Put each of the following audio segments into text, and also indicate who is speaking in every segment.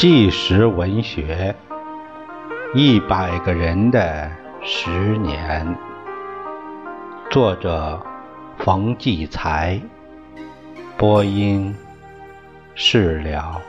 Speaker 1: 纪实文学《一百个人的十年》，作者冯骥才，播音释了。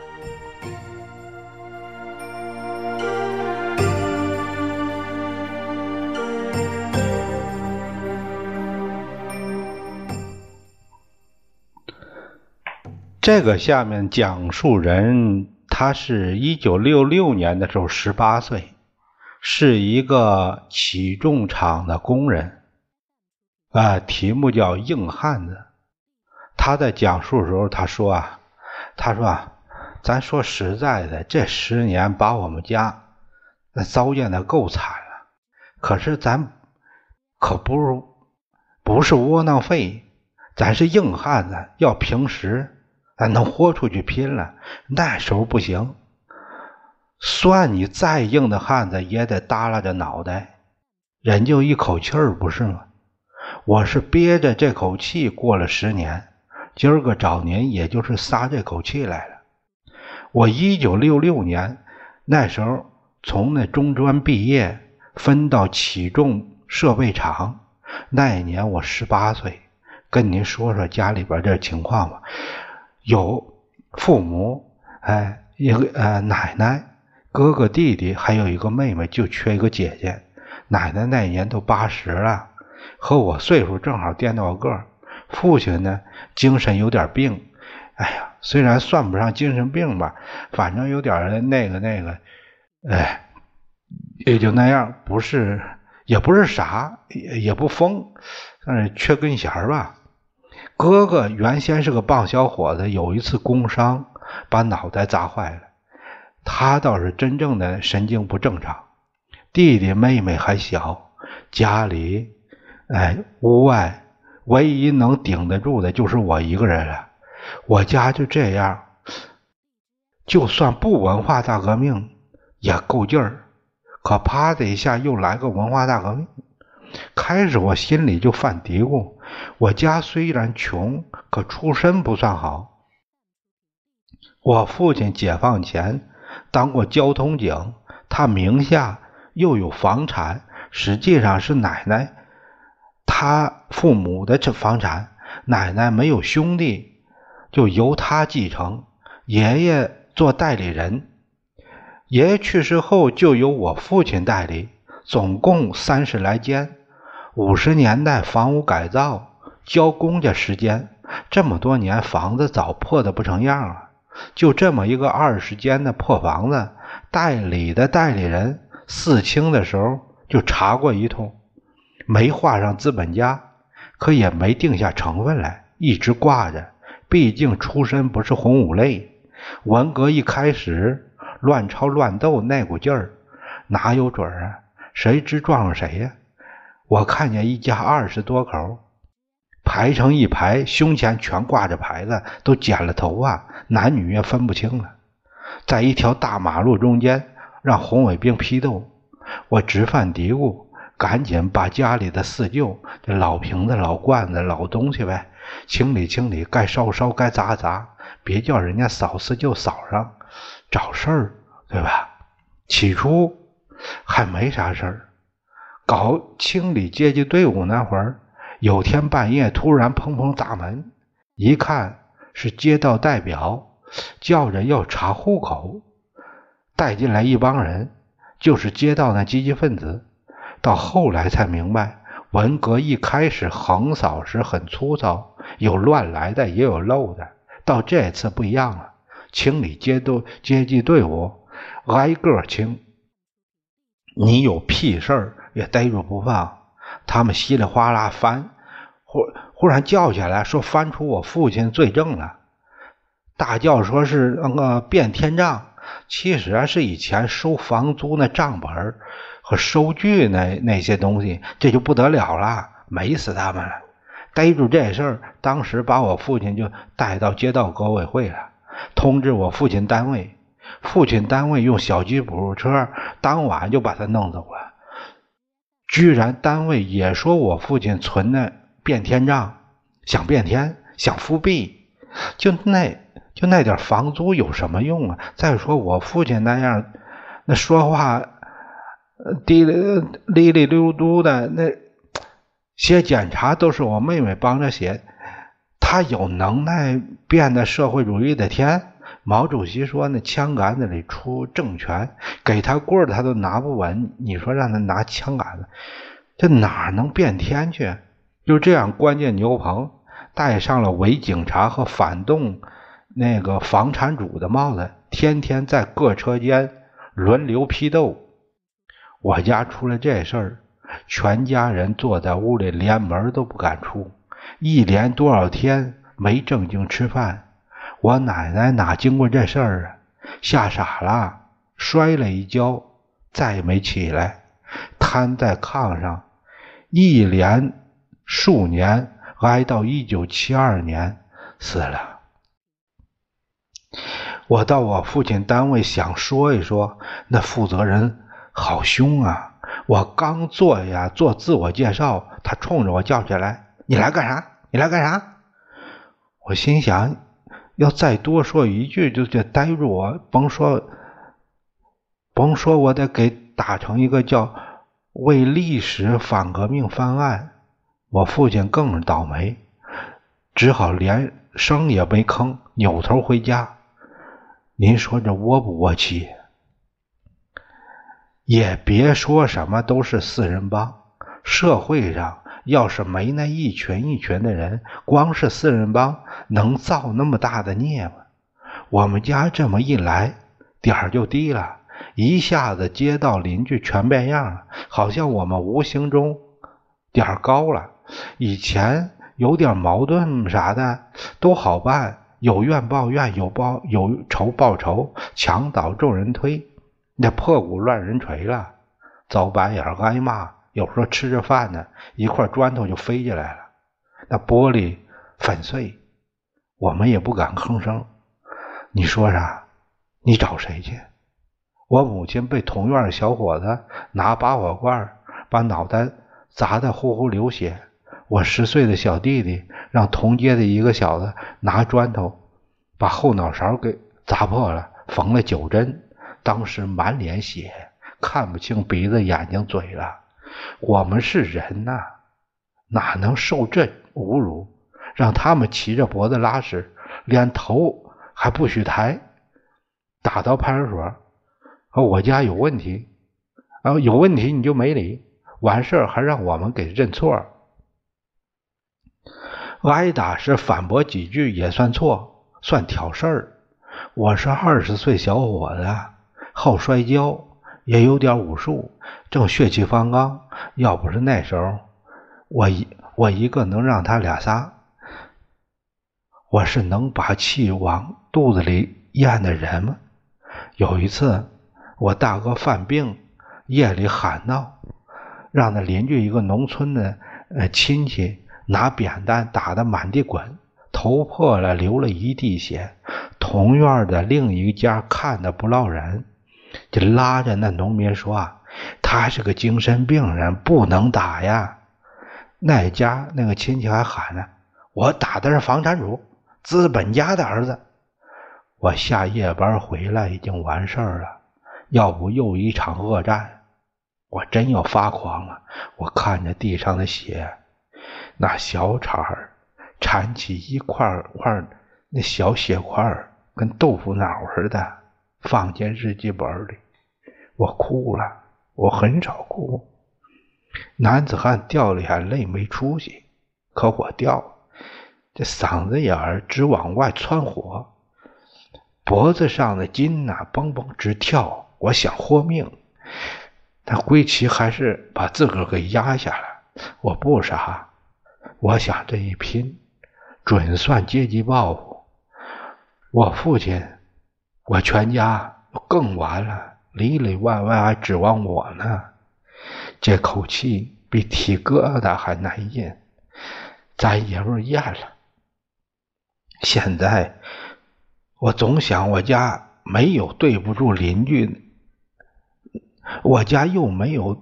Speaker 1: 这个下面讲述人。他是一九六六年的时候十八岁，是一个起重厂的工人，啊，题目叫硬汉子。他在讲述的时候，他说啊，他说啊，咱说实在的，这十年把我们家那糟践的够惨了，可是咱可不如不是窝囊废，咱是硬汉子，要平时。咱能豁出去拼了，那时候不行。算你再硬的汉子，也得耷拉着脑袋，忍就一口气儿，不是吗？我是憋着这口气过了十年，今儿个找您，也就是撒这口气来了。我一九六六年那时候从那中专毕业，分到起重设备厂，那一年我十八岁。跟您说说家里边这情况吧。有父母，哎，一个呃奶奶、哥哥、弟弟，还有一个妹妹，就缺一个姐姐。奶奶那年都八十了，和我岁数正好颠倒个父亲呢，精神有点病，哎呀，虽然算不上精神病吧，反正有点那个那个，哎，也就那样，不是，也不是傻，也也不疯，但是缺根弦吧。哥哥原先是个棒小伙子，有一次工伤把脑袋砸坏了，他倒是真正的神经不正常。弟弟妹妹还小，家里哎屋外唯一能顶得住的就是我一个人了。我家就这样，就算不文化大革命也够劲儿，可啪的一下又来个文化大革命。开始我心里就犯嘀咕：我家虽然穷，可出身不算好。我父亲解放前当过交通警，他名下又有房产，实际上是奶奶他父母的这房产。奶奶没有兄弟，就由他继承。爷爷做代理人，爷爷去世后就由我父亲代理，总共三十来间。五十年代房屋改造交公家时间，这么多年房子早破的不成样了。就这么一个二十间的破房子，代理的代理人四清的时候就查过一通，没画上资本家，可也没定下成分来，一直挂着。毕竟出身不是红五类，文革一开始乱抄乱斗那股劲儿，哪有准儿啊？谁知撞上谁呀？我看见一家二十多口排成一排，胸前全挂着牌子，都剪了头发，男女也分不清了。在一条大马路中间，让红卫兵批斗。我直犯嘀咕，赶紧把家里的四旧、这老瓶子、老罐子、老东西呗，清理清理，该烧烧，该砸砸，别叫人家扫四旧扫上找事儿，对吧？起初还没啥事儿。搞清理阶级队伍那会儿，有天半夜突然砰砰砸门，一看是街道代表，叫着要查户口，带进来一帮人，就是街道那积极分子。到后来才明白，文革一开始横扫时很粗糙，有乱来的也有漏的，到这次不一样了，清理街道阶级队伍，挨个清，你有屁事儿。也逮住不放，他们稀里哗啦翻，忽忽然叫起来说翻出我父亲罪证了，大叫说是那个变天账，其实是以前收房租那账本和收据那那些东西，这就不得了了，美死他们了。逮住这事儿，当时把我父亲就带到街道革委会了，通知我父亲单位，父亲单位用小吉普车当晚就把他弄走了。居然单位也说我父亲存的变天账，想变天，想复辟，就那就那点房租有什么用啊？再说我父亲那样，那说话滴里哩哩溜嘟的，那写检查都是我妹妹帮着写。他有能耐变得社会主义的天？毛主席说：“那枪杆子里出政权，给他棍儿他都拿不稳。你说让他拿枪杆子，这哪能变天去？就这样，关键牛棚戴上了伪警察和反动那个房产主的帽子，天天在各车间轮流批斗。我家出了这事儿，全家人坐在屋里，连门都不敢出。”一连多少天没正经吃饭，我奶奶哪经过这事儿啊？吓傻了，摔了一跤，再也没起来，瘫在炕上，一连数年，挨到一九七二年死了。我到我父亲单位想说一说，那负责人好凶啊！我刚坐下做自我介绍，他冲着我叫起来。你来干啥？你来干啥？我心想，要再多说一句，就就逮住我。甭说，甭说，我得给打成一个叫“为历史反革命翻案”。我父亲更是倒霉，只好连声也没吭，扭头回家。您说这窝不窝气？也别说什么都是四人帮，社会上。要是没那一群一群的人，光是四人帮能造那么大的孽吗？我们家这么一来，点儿就低了，一下子街道邻居全变样了，好像我们无形中点儿高了。以前有点矛盾啥的都好办，有怨报怨，有报有仇报仇，墙倒众人推，那破鼓乱人锤了，遭白眼挨骂。有时候吃着饭呢，一块砖头就飞进来了，那玻璃粉碎，我们也不敢吭声。你说啥？你找谁去？我母亲被同院的小伙子拿拔火罐把脑袋砸得呼呼流血。我十岁的小弟弟让同街的一个小子拿砖头把后脑勺给砸破了，缝了九针，当时满脸血，看不清鼻子、眼睛、嘴了。我们是人呐，哪能受这侮辱？让他们骑着脖子拉屎，连头还不许抬，打到派出所，说我家有问题，啊，有问题你就没理，完事儿还让我们给认错，挨打是反驳几句也算错，算挑事儿。我是二十岁小伙子，好摔跤。也有点武术，正血气方刚。要不是那时候，我一我一个能让他俩仨，我是能把气往肚子里咽的人吗？有一次，我大哥犯病，夜里喊闹，让那邻居一个农村的呃亲戚拿扁担打得满地滚，头破了，流了一地血。同院的另一家看的不落人。就拉着那农民说啊：“他是个精神病人，不能打呀。”那家那个亲戚还喊呢：“我打的是房产主，资本家的儿子。”我下夜班回来已经完事儿了，要不又一场恶战，我真要发狂了。我看着地上的血，那小铲儿铲起一块块那小血块跟豆腐脑似的。放进日记本里，我哭了。我很少哭，男子汉掉了眼泪没出息，可我掉，这嗓子眼儿直往外窜火，脖子上的筋呐嘣嘣直跳。我想活命，但归齐还是把自个儿给压下来。我不傻，我想这一拼，准算阶级报复。我父亲。我全家更完了，里里外外还指望我呢。这口气比提疙瘩还难咽，咱爷们咽了。现在我总想，我家没有对不住邻居，我家又没有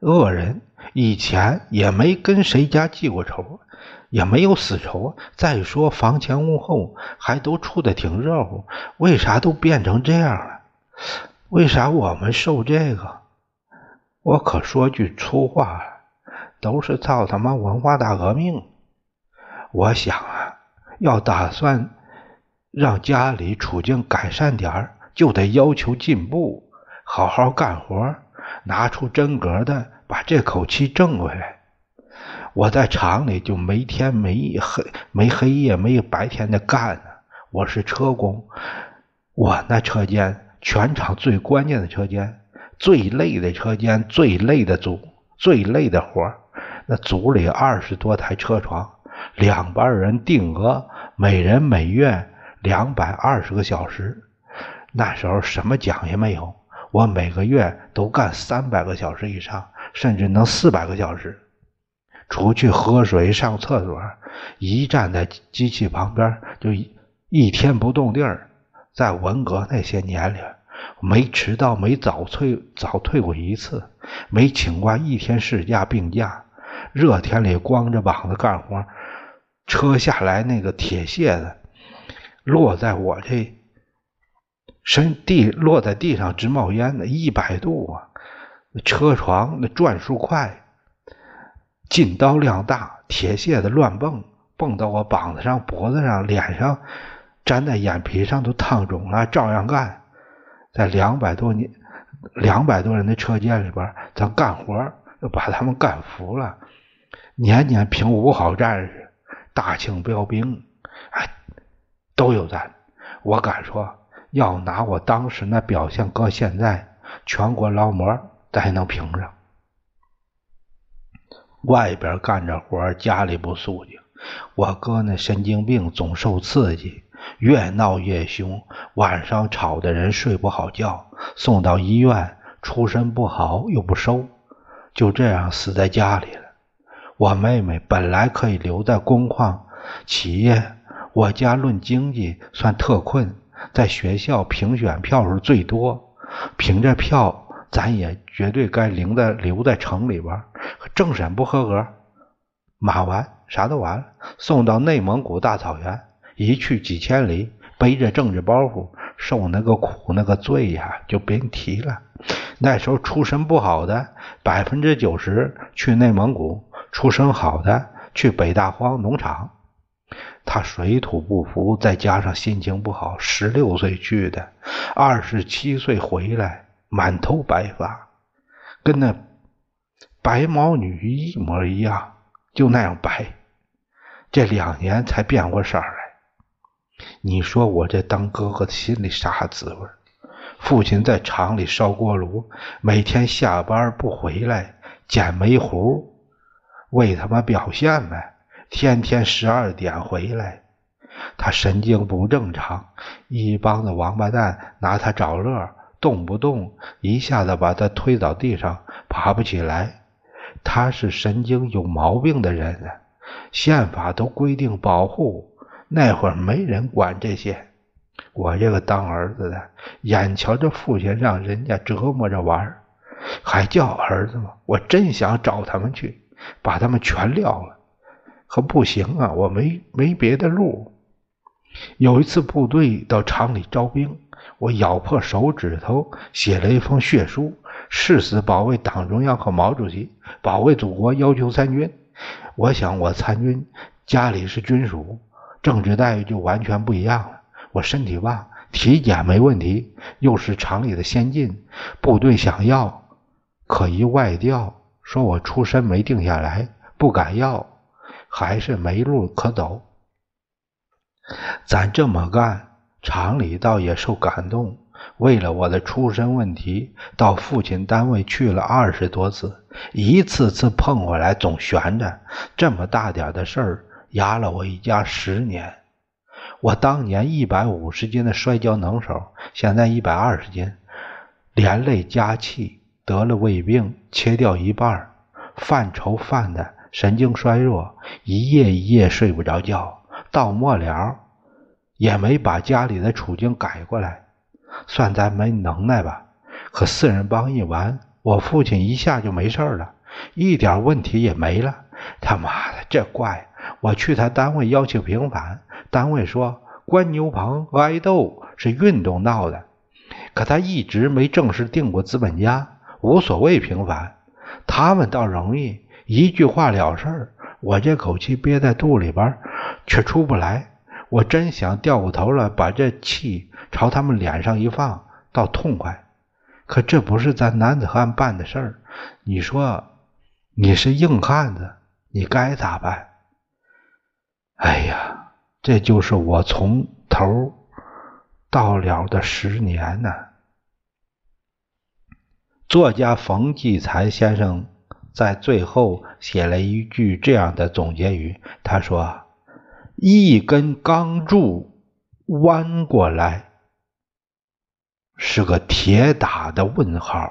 Speaker 1: 恶人，以前也没跟谁家记过仇。也没有死仇。再说房前屋后还都处的挺热乎，为啥都变成这样了？为啥我们受这个？我可说句粗话，都是操他妈文化大革命！我想啊，要打算让家里处境改善点儿，就得要求进步，好好干活，拿出真格的，把这口气挣回来。我在厂里就没天没黑没黑夜没有白天的干呢。我是车工，我那车间全场最关键的车间。最累的车间，最累的组，最累的活那组里二十多台车床，两班人定额，每人每月两百二十个小时。那时候什么奖也没有，我每个月都干三百个小时以上，甚至能四百个小时。出去喝水、上厕所，一站在机器旁边就一一天不动地儿。在文革那些年里。没迟到，没早退，早退过一次，没请过一天事假病假。热天里光着膀子干活，车下来那个铁屑子落在我这身地，落在地上直冒烟的，一百度啊！车床那转速快，劲刀量大，铁屑子乱蹦，蹦到我膀子上、脖子上、脸上，粘在眼皮上都烫肿了，照样干。在两百多年、两百多人的车间里边，咱干活把他们干服了。年年评五好战士、大庆标兵，哎，都有咱。我敢说，要拿我当时那表现搁现在，全国劳模咱还能评上。外边干着活，家里不肃静。我哥那神经病总受刺激。越闹越凶，晚上吵的人睡不好觉，送到医院，出身不好又不收，就这样死在家里了。我妹妹本来可以留在工矿企业，我家论经济算特困，在学校评选票数最多，凭这票咱也绝对该留在留在城里边。政审不合格，马完啥都完了，送到内蒙古大草原。一去几千里，背着政治包袱，受那个苦那个罪呀，就别提了。那时候出身不好的百分之九十去内蒙古，出身好的去北大荒农场。他水土不服，再加上心情不好，十六岁去的，二十七岁回来，满头白发，跟那白毛女一模一样，就那样白。这两年才变过色来。你说我这当哥哥的心里啥滋味？父亲在厂里烧锅炉，每天下班不回来，捡煤糊，为他妈表现呗。天天十二点回来，他神经不正常，一帮子王八蛋拿他找乐，动不动一下子把他推倒地上，爬不起来。他是神经有毛病的人，宪法都规定保护。那会儿没人管这些，我这个当儿子的，眼瞧着父亲让人家折磨着玩还叫儿子吗？我真想找他们去，把他们全撂了，可不行啊，我没没别的路。有一次部队到厂里招兵，我咬破手指头写了一封血书，誓死保卫党中央和毛主席，保卫祖国，要求参军。我想我参军，家里是军属。政治待遇就完全不一样了。我身体棒，体检没问题，又是厂里的先进，部队想要，可一外调，说我出身没定下来，不敢要，还是没路可走。咱这么干，厂里倒也受感动。为了我的出身问题，到父亲单位去了二十多次，一次次碰回来总悬着。这么大点的事儿。压了我一家十年，我当年一百五十斤的摔跤能手，现在一百二十斤，连累加气，得了胃病，切掉一半，犯愁犯的神经衰弱，一夜一夜睡不着觉，到末了也没把家里的处境改过来，算咱没能耐吧。可四人帮一完，我父亲一下就没事了，一点问题也没了。他妈的，这怪！我去他单位要求平反，单位说关牛棚挨斗是运动闹的，可他一直没正式定过资本家，无所谓平反。他们倒容易，一句话了事儿。我这口气憋在肚里边，却出不来。我真想掉过头了，把这气朝他们脸上一放，倒痛快。可这不是咱男子汉办的事儿。你说，你是硬汉子，你该咋办？哎呀，这就是我从头到了的十年呢。作家冯骥才先生在最后写了一句这样的总结语，他说。一根钢柱弯过来，是个铁打的问号。